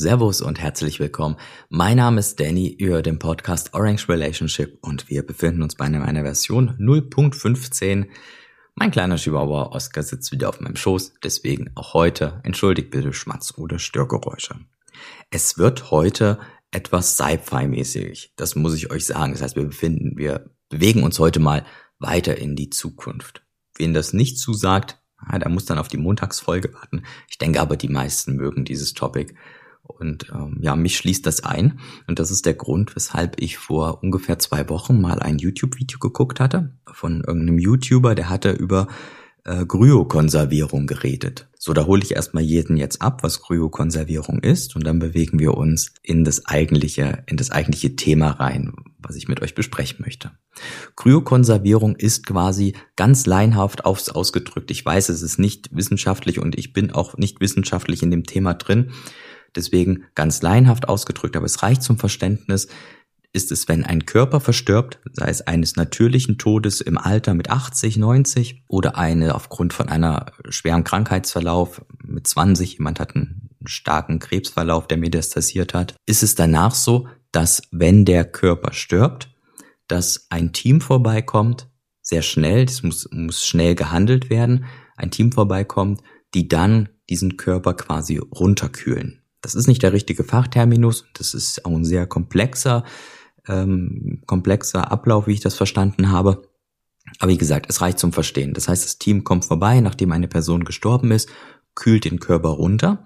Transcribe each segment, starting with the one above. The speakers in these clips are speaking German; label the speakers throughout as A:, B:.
A: Servus und herzlich willkommen. Mein Name ist Danny, hört den Podcast Orange Relationship und wir befinden uns bei einer Version 0.15. Mein kleiner Chihuahua Oscar sitzt wieder auf meinem Schoß, deswegen auch heute entschuldigt bitte Schmatz oder Störgeräusche. Es wird heute etwas Sci-Fi-mäßig, das muss ich euch sagen. Das heißt, wir befinden, wir bewegen uns heute mal weiter in die Zukunft. Wen das nicht zusagt, ja, der muss dann auf die Montagsfolge warten. Ich denke aber, die meisten mögen dieses Topic. Und ähm, ja, mich schließt das ein. Und das ist der Grund, weshalb ich vor ungefähr zwei Wochen mal ein YouTube-Video geguckt hatte von irgendeinem YouTuber, der hatte über äh, Kryokonservierung geredet. So, da hole ich erstmal jeden jetzt ab, was Kryokonservierung ist, und dann bewegen wir uns in das eigentliche, in das eigentliche Thema rein, was ich mit euch besprechen möchte. Kryokonservierung ist quasi ganz leinhaft aufs ausgedrückt. Ich weiß, es ist nicht wissenschaftlich und ich bin auch nicht wissenschaftlich in dem Thema drin. Deswegen ganz leinhaft ausgedrückt, aber es reicht zum Verständnis, ist es, wenn ein Körper verstirbt, sei es eines natürlichen Todes im Alter mit 80, 90 oder eine aufgrund von einer schweren Krankheitsverlauf mit 20, jemand hat einen starken Krebsverlauf, der metastasiert hat, ist es danach so, dass wenn der Körper stirbt, dass ein Team vorbeikommt, sehr schnell, das muss, muss schnell gehandelt werden, ein Team vorbeikommt, die dann diesen Körper quasi runterkühlen. Das ist nicht der richtige Fachterminus, das ist auch ein sehr komplexer ähm, komplexer Ablauf, wie ich das verstanden habe. Aber wie gesagt, es reicht zum Verstehen. Das heißt, das Team kommt vorbei, nachdem eine Person gestorben ist, kühlt den Körper runter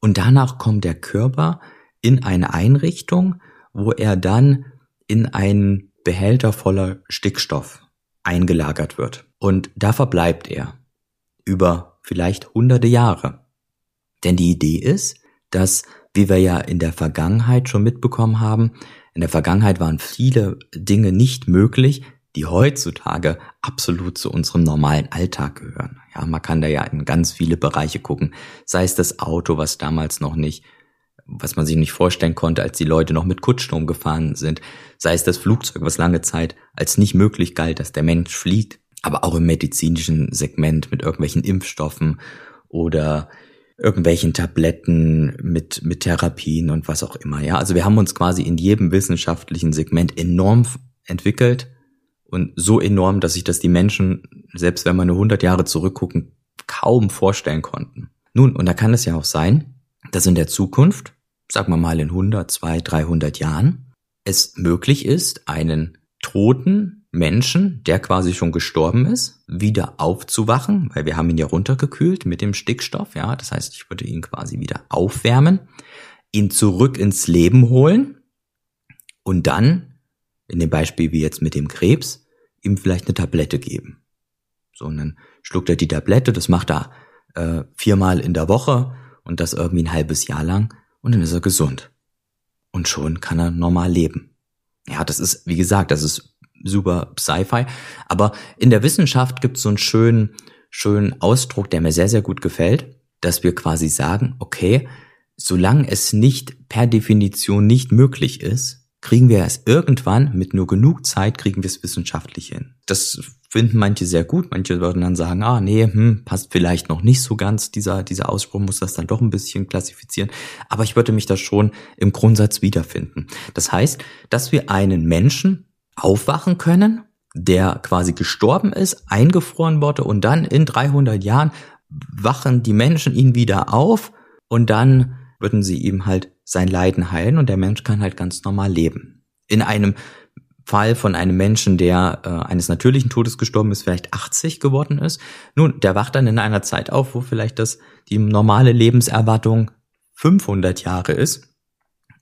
A: und danach kommt der Körper in eine Einrichtung, wo er dann in einen Behälter voller Stickstoff eingelagert wird. Und da verbleibt er über vielleicht hunderte Jahre. Denn die Idee ist, dass, wie wir ja in der Vergangenheit schon mitbekommen haben, in der Vergangenheit waren viele Dinge nicht möglich, die heutzutage absolut zu unserem normalen Alltag gehören. Ja, man kann da ja in ganz viele Bereiche gucken. Sei es das Auto, was damals noch nicht, was man sich nicht vorstellen konnte, als die Leute noch mit Kutschstrom gefahren sind. Sei es das Flugzeug, was lange Zeit als nicht möglich galt, dass der Mensch fliegt. Aber auch im medizinischen Segment mit irgendwelchen Impfstoffen oder irgendwelchen Tabletten mit, mit Therapien und was auch immer. Ja, also wir haben uns quasi in jedem wissenschaftlichen Segment enorm entwickelt und so enorm, dass sich das die Menschen, selbst wenn man nur 100 Jahre zurückgucken, kaum vorstellen konnten. Nun, und da kann es ja auch sein, dass in der Zukunft, sagen wir mal in 100, 200, 300 Jahren, es möglich ist, einen Toten Menschen, der quasi schon gestorben ist, wieder aufzuwachen, weil wir haben ihn ja runtergekühlt mit dem Stickstoff, ja, das heißt, ich würde ihn quasi wieder aufwärmen, ihn zurück ins Leben holen und dann, in dem Beispiel wie jetzt mit dem Krebs, ihm vielleicht eine Tablette geben. So, und dann schluckt er die Tablette, das macht er äh, viermal in der Woche und das irgendwie ein halbes Jahr lang und dann ist er gesund. Und schon kann er normal leben. Ja, das ist, wie gesagt, das ist super Sci-Fi. Aber in der Wissenschaft gibt es so einen schönen, schönen Ausdruck, der mir sehr, sehr gut gefällt, dass wir quasi sagen, okay, solange es nicht per Definition nicht möglich ist, kriegen wir es irgendwann mit nur genug Zeit, kriegen wir es wissenschaftlich hin. Das finden manche sehr gut, manche würden dann sagen, ah nee, hm, passt vielleicht noch nicht so ganz, dieser, dieser Ausspruch muss das dann doch ein bisschen klassifizieren, aber ich würde mich da schon im Grundsatz wiederfinden. Das heißt, dass wir einen Menschen aufwachen können, der quasi gestorben ist, eingefroren wurde und dann in 300 Jahren wachen die Menschen ihn wieder auf und dann würden sie ihm halt sein Leiden heilen und der Mensch kann halt ganz normal leben. In einem Fall von einem Menschen, der äh, eines natürlichen Todes gestorben ist, vielleicht 80 geworden ist. Nun, der wacht dann in einer Zeit auf, wo vielleicht das die normale Lebenserwartung 500 Jahre ist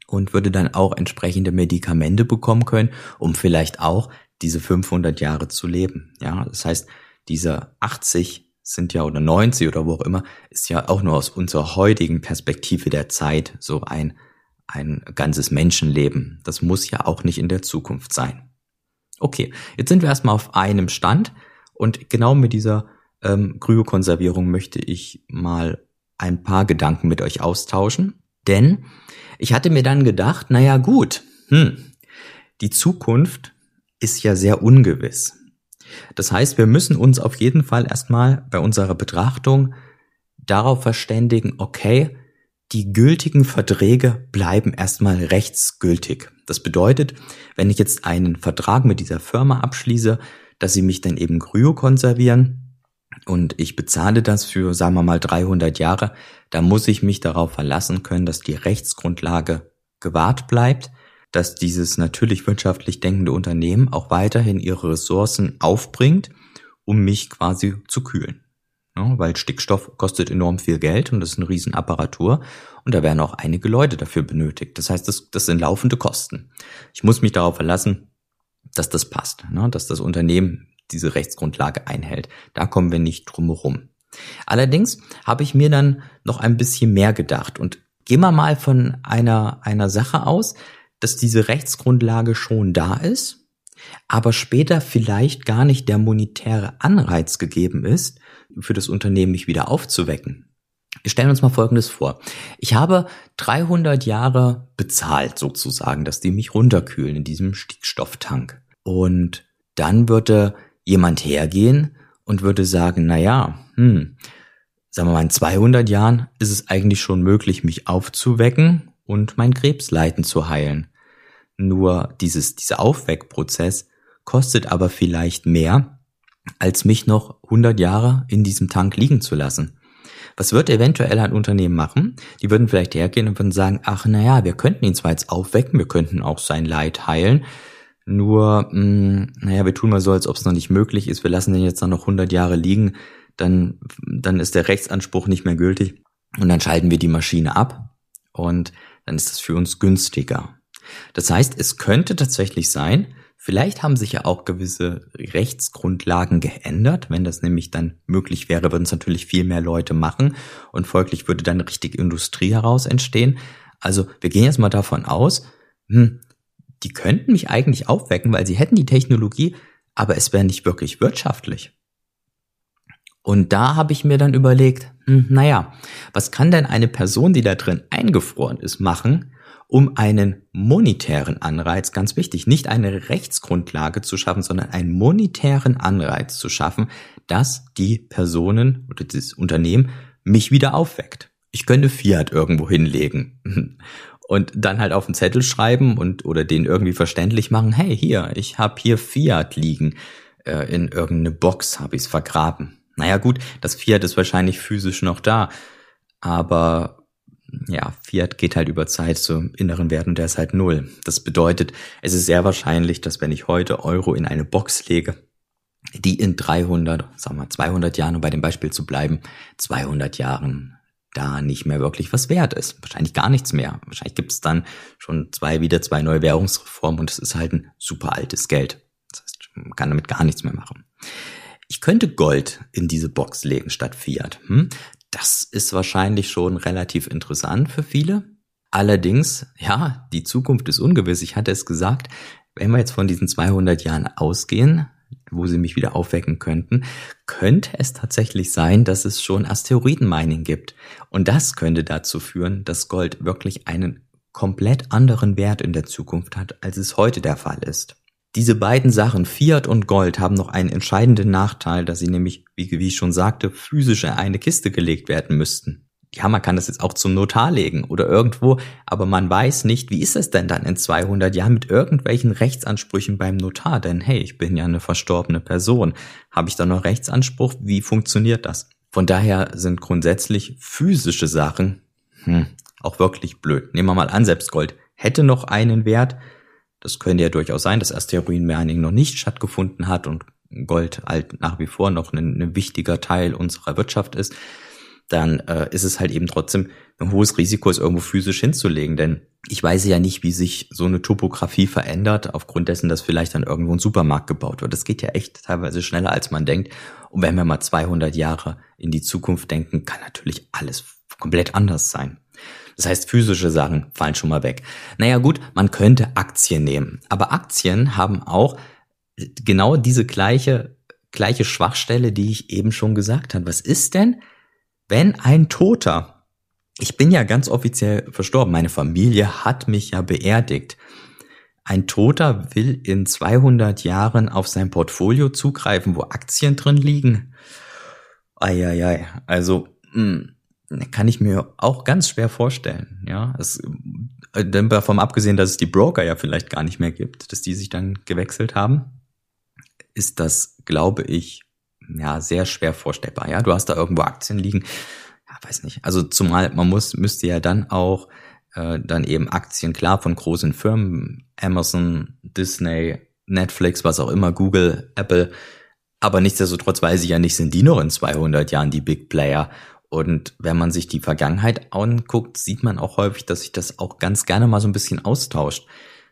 A: und würde dann auch entsprechende Medikamente bekommen können, um vielleicht auch diese 500 Jahre zu leben. Ja, das heißt, diese 80 sind ja oder 90 oder wo auch immer, ist ja auch nur aus unserer heutigen Perspektive der Zeit so ein, ein ganzes Menschenleben. Das muss ja auch nicht in der Zukunft sein. Okay, jetzt sind wir erstmal auf einem Stand und genau mit dieser ähm, Kryokonservierung möchte ich mal ein paar Gedanken mit euch austauschen. Denn ich hatte mir dann gedacht, naja gut, hm, die Zukunft ist ja sehr ungewiss. Das heißt, wir müssen uns auf jeden Fall erstmal bei unserer Betrachtung darauf verständigen, okay, die gültigen Verträge bleiben erstmal rechtsgültig. Das bedeutet, wenn ich jetzt einen Vertrag mit dieser Firma abschließe, dass sie mich dann eben kryokonservieren und ich bezahle das für, sagen wir mal, 300 Jahre, da muss ich mich darauf verlassen können, dass die Rechtsgrundlage gewahrt bleibt, dass dieses natürlich wirtschaftlich denkende Unternehmen auch weiterhin ihre Ressourcen aufbringt, um mich quasi zu kühlen. Ja, weil Stickstoff kostet enorm viel Geld und das ist eine Riesenapparatur und da werden auch einige Leute dafür benötigt. Das heißt, das, das sind laufende Kosten. Ich muss mich darauf verlassen, dass das passt, ne? dass das Unternehmen diese Rechtsgrundlage einhält. Da kommen wir nicht drum herum. Allerdings habe ich mir dann noch ein bisschen mehr gedacht und gehen wir mal von einer, einer Sache aus, dass diese Rechtsgrundlage schon da ist, aber später vielleicht gar nicht der monetäre Anreiz gegeben ist, für das Unternehmen mich wieder aufzuwecken. Wir stellen uns mal Folgendes vor. Ich habe 300 Jahre bezahlt sozusagen, dass die mich runterkühlen in diesem Stickstofftank. Und dann würde jemand hergehen und würde sagen, na ja, hm, sagen wir mal, in 200 Jahren ist es eigentlich schon möglich, mich aufzuwecken und mein Krebsleiden zu heilen. Nur dieses, dieser Aufweckprozess kostet aber vielleicht mehr, als mich noch 100 Jahre in diesem Tank liegen zu lassen. Was wird eventuell ein Unternehmen machen? Die würden vielleicht hergehen und würden sagen, ach naja, wir könnten ihn zwar jetzt aufwecken, wir könnten auch sein Leid heilen, nur, mh, hm, naja, wir tun mal so, als ob es noch nicht möglich ist, wir lassen den jetzt noch 100 Jahre liegen, dann, dann ist der Rechtsanspruch nicht mehr gültig und dann schalten wir die Maschine ab und dann ist das für uns günstiger. Das heißt, es könnte tatsächlich sein, vielleicht haben sich ja auch gewisse Rechtsgrundlagen geändert. Wenn das nämlich dann möglich wäre, würden es natürlich viel mehr Leute machen und folglich würde dann richtig Industrie heraus entstehen. Also wir gehen jetzt mal davon aus, hm, die könnten mich eigentlich aufwecken, weil sie hätten die Technologie, aber es wäre nicht wirklich wirtschaftlich. Und da habe ich mir dann überlegt, hm, naja, was kann denn eine Person, die da drin eingefroren ist, machen, um einen monetären Anreiz, ganz wichtig, nicht eine Rechtsgrundlage zu schaffen, sondern einen monetären Anreiz zu schaffen, dass die Personen oder das Unternehmen mich wieder aufweckt. Ich könnte Fiat irgendwo hinlegen und dann halt auf den Zettel schreiben und oder den irgendwie verständlich machen, hey, hier, ich habe hier Fiat liegen, äh, in irgendeine Box habe ich es vergraben. Naja gut, das Fiat ist wahrscheinlich physisch noch da, aber ja, Fiat geht halt über Zeit zum inneren Wert und der ist halt null. Das bedeutet, es ist sehr wahrscheinlich, dass wenn ich heute Euro in eine Box lege, die in 300, sagen wir 200 Jahren, um bei dem Beispiel zu bleiben, 200 Jahren da nicht mehr wirklich was wert ist. Wahrscheinlich gar nichts mehr. Wahrscheinlich gibt es dann schon zwei, wieder zwei neue Währungsreformen und es ist halt ein super altes Geld. Das heißt, man kann damit gar nichts mehr machen. Ich könnte Gold in diese Box legen statt Fiat. Hm? Das ist wahrscheinlich schon relativ interessant für viele. Allerdings, ja, die Zukunft ist ungewiss. Ich hatte es gesagt, wenn wir jetzt von diesen 200 Jahren ausgehen, wo sie mich wieder aufwecken könnten, könnte es tatsächlich sein, dass es schon Asteroidenmining gibt. Und das könnte dazu führen, dass Gold wirklich einen komplett anderen Wert in der Zukunft hat, als es heute der Fall ist. Diese beiden Sachen, Fiat und Gold, haben noch einen entscheidenden Nachteil, dass sie nämlich, wie, ich schon sagte, physisch in eine Kiste gelegt werden müssten ja, man kann das jetzt auch zum Notar legen oder irgendwo, aber man weiß nicht, wie ist es denn dann in 200 Jahren mit irgendwelchen Rechtsansprüchen beim Notar? Denn hey, ich bin ja eine verstorbene Person. Habe ich da noch Rechtsanspruch? Wie funktioniert das? Von daher sind grundsätzlich physische Sachen hm, auch wirklich blöd. Nehmen wir mal an, selbst Gold hätte noch einen Wert. Das könnte ja durchaus sein, dass Asteroidenmining noch nicht stattgefunden hat und Gold halt nach wie vor noch ein, ein wichtiger Teil unserer Wirtschaft ist dann äh, ist es halt eben trotzdem ein hohes Risiko, es irgendwo physisch hinzulegen. Denn ich weiß ja nicht, wie sich so eine Topografie verändert, aufgrund dessen, dass vielleicht dann irgendwo ein Supermarkt gebaut wird. Das geht ja echt teilweise schneller, als man denkt. Und wenn wir mal 200 Jahre in die Zukunft denken, kann natürlich alles komplett anders sein. Das heißt, physische Sachen fallen schon mal weg. Naja gut, man könnte Aktien nehmen. Aber Aktien haben auch genau diese gleiche, gleiche Schwachstelle, die ich eben schon gesagt habe. Was ist denn, wenn ein Toter, ich bin ja ganz offiziell verstorben, meine Familie hat mich ja beerdigt, ein Toter will in 200 Jahren auf sein Portfolio zugreifen, wo Aktien drin liegen. Eieiei, also mh, hm, kann ich mir auch ganz schwer vorstellen. Ja, es, äh, davon abgesehen, dass es die Broker ja vielleicht gar nicht mehr gibt, dass die sich dann gewechselt haben, ist das, glaube ich, ja sehr schwer vorstellbar. Ja, du hast da irgendwo Aktien liegen. Ja, weiß nicht. Also zumal man muss müsste ja dann auch äh, dann eben Aktien klar von großen Firmen, Amazon, Disney, Netflix, was auch immer, Google, Apple. Aber nichtsdestotrotz weiß ich ja nicht, sind die noch in 200 Jahren die Big Player und wenn man sich die Vergangenheit anguckt, sieht man auch häufig, dass sich das auch ganz gerne mal so ein bisschen austauscht.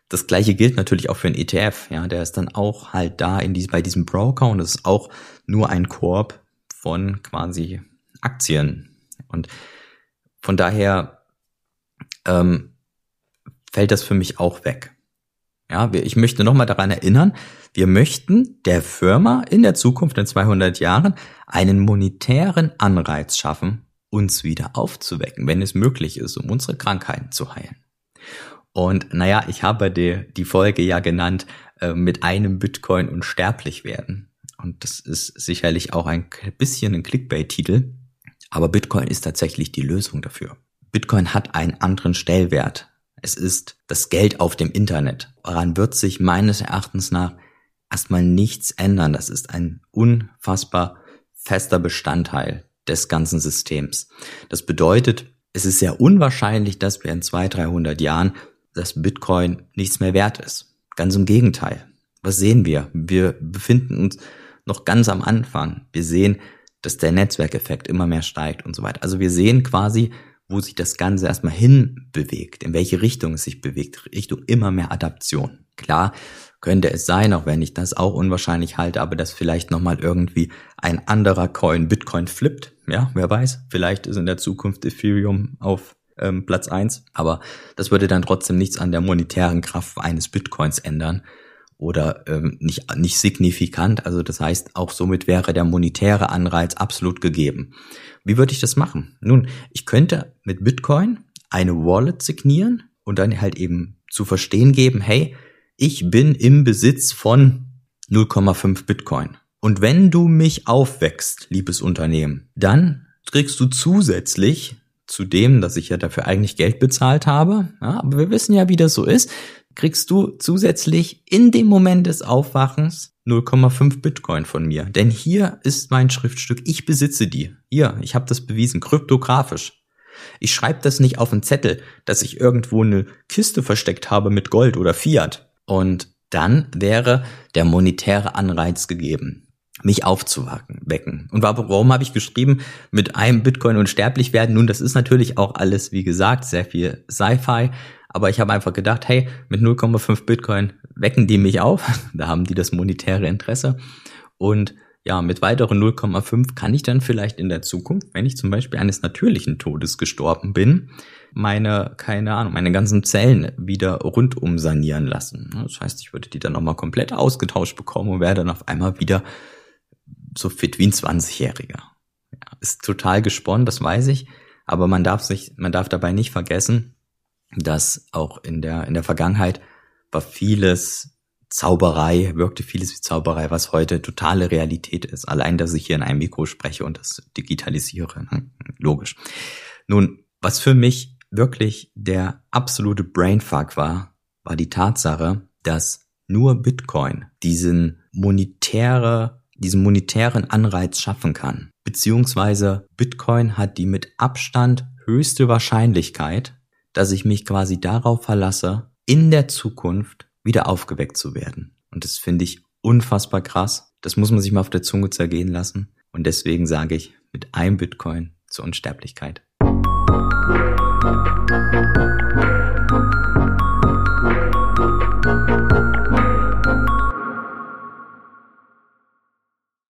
A: Das gleiche gilt natürlich auch für einen ETF, ja, der ist dann auch halt da in die, bei diesem Broker und es ist auch nur ein Korb von quasi Aktien. Und von daher ähm, fällt das für mich auch weg. Ja, ich möchte nochmal daran erinnern, wir möchten der Firma in der Zukunft in 200 Jahren einen monetären Anreiz schaffen, uns wieder aufzuwecken, wenn es möglich ist, um unsere Krankheiten zu heilen. Und naja, ich habe die, die Folge ja genannt, äh, mit einem Bitcoin unsterblich werden. Und das ist sicherlich auch ein bisschen ein Clickbait-Titel, aber Bitcoin ist tatsächlich die Lösung dafür. Bitcoin hat einen anderen Stellwert. Es ist das Geld auf dem Internet. Daran wird sich meines Erachtens nach erstmal nichts ändern. Das ist ein unfassbar fester Bestandteil des ganzen Systems. Das bedeutet, es ist sehr unwahrscheinlich, dass wir in 200, 300 Jahren das Bitcoin nichts mehr wert ist. Ganz im Gegenteil. Was sehen wir? Wir befinden uns noch ganz am Anfang. Wir sehen, dass der Netzwerkeffekt immer mehr steigt und so weiter. Also wir sehen quasi, wo sich das Ganze erstmal hin bewegt, in welche Richtung es sich bewegt, Richtung immer mehr Adaption. Klar, könnte es sein, auch wenn ich das auch unwahrscheinlich halte, aber dass vielleicht nochmal irgendwie ein anderer Coin Bitcoin flippt. Ja, wer weiß. Vielleicht ist in der Zukunft Ethereum auf ähm, Platz eins, aber das würde dann trotzdem nichts an der monetären Kraft eines Bitcoins ändern oder ähm, nicht, nicht signifikant. Also das heißt, auch somit wäre der monetäre Anreiz absolut gegeben. Wie würde ich das machen? Nun, ich könnte mit Bitcoin eine Wallet signieren und dann halt eben zu verstehen geben, hey, ich bin im Besitz von 0,5 Bitcoin. Und wenn du mich aufwächst, liebes Unternehmen, dann kriegst du zusätzlich zu dem, dass ich ja dafür eigentlich Geld bezahlt habe, ja, aber wir wissen ja, wie das so ist, kriegst du zusätzlich in dem Moment des Aufwachens 0,5 Bitcoin von mir. Denn hier ist mein Schriftstück, ich besitze die. Hier, ich habe das bewiesen, kryptografisch. Ich schreibe das nicht auf einen Zettel, dass ich irgendwo eine Kiste versteckt habe mit Gold oder Fiat. Und dann wäre der monetäre Anreiz gegeben, mich aufzuwecken. Und warum habe ich geschrieben, mit einem Bitcoin unsterblich werden? Nun, das ist natürlich auch alles, wie gesagt, sehr viel Sci-Fi. Aber ich habe einfach gedacht, hey, mit 0,5 Bitcoin wecken die mich auf. da haben die das monetäre Interesse. Und ja, mit weiteren 0,5 kann ich dann vielleicht in der Zukunft, wenn ich zum Beispiel eines natürlichen Todes gestorben bin, meine, keine Ahnung, meine ganzen Zellen wieder rundum sanieren lassen. Das heißt, ich würde die dann nochmal komplett ausgetauscht bekommen und wäre dann auf einmal wieder so fit wie ein 20-Jähriger. Ja, ist total gesponnen, das weiß ich, aber man darf sich, man darf dabei nicht vergessen, dass auch in der, in der Vergangenheit war vieles Zauberei, wirkte vieles wie Zauberei, was heute totale Realität ist. Allein, dass ich hier in einem Mikro spreche und das digitalisiere. Ne? Logisch. Nun, was für mich wirklich der absolute Brainfuck war, war die Tatsache, dass nur Bitcoin diesen monetäre, diesen monetären Anreiz schaffen kann. Beziehungsweise Bitcoin hat die mit Abstand höchste Wahrscheinlichkeit, dass ich mich quasi darauf verlasse, in der Zukunft wieder aufgeweckt zu werden. Und das finde ich unfassbar krass. Das muss man sich mal auf der Zunge zergehen lassen. Und deswegen sage ich mit einem Bitcoin zur Unsterblichkeit.